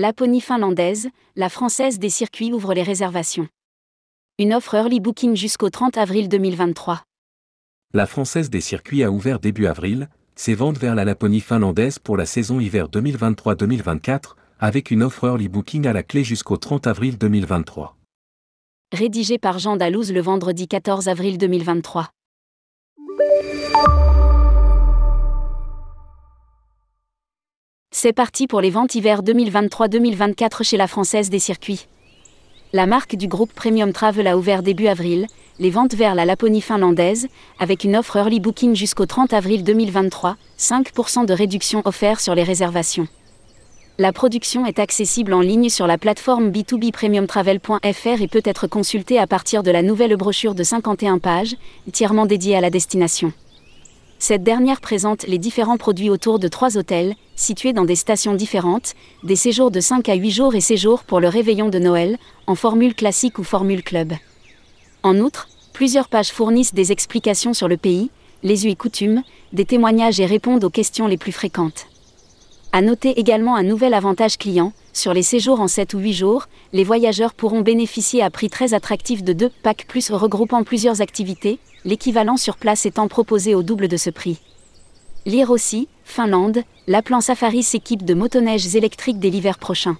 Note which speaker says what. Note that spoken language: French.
Speaker 1: Laponie finlandaise, la française des circuits ouvre les réservations. Une offre early booking jusqu'au 30 avril 2023.
Speaker 2: La française des circuits a ouvert début avril, ses ventes vers la Laponie finlandaise pour la saison hiver 2023-2024, avec une offre early booking à la clé jusqu'au 30 avril 2023.
Speaker 1: Rédigé par Jean Dalouse le vendredi 14 avril 2023. C'est parti pour les ventes hiver 2023-2024 chez la Française des Circuits. La marque du groupe Premium Travel a ouvert début avril les ventes vers la Laponie finlandaise, avec une offre early booking jusqu'au 30 avril 2023, 5% de réduction offerte sur les réservations. La production est accessible en ligne sur la plateforme B2B premiumtravel.fr et peut être consultée à partir de la nouvelle brochure de 51 pages, entièrement dédiée à la destination. Cette dernière présente les différents produits autour de trois hôtels, situés dans des stations différentes, des séjours de 5 à 8 jours et séjours pour le réveillon de Noël, en formule classique ou formule club. En outre, plusieurs pages fournissent des explications sur le pays, les us et coutumes, des témoignages et répondent aux questions les plus fréquentes. À noter également un nouvel avantage client, sur les séjours en 7 ou 8 jours, les voyageurs pourront bénéficier à prix très attractif de deux packs plus regroupant plusieurs activités, l'équivalent sur place étant proposé au double de ce prix. Lire aussi, Finlande, l'appelant Safari s'équipe de motoneiges électriques dès l'hiver prochain.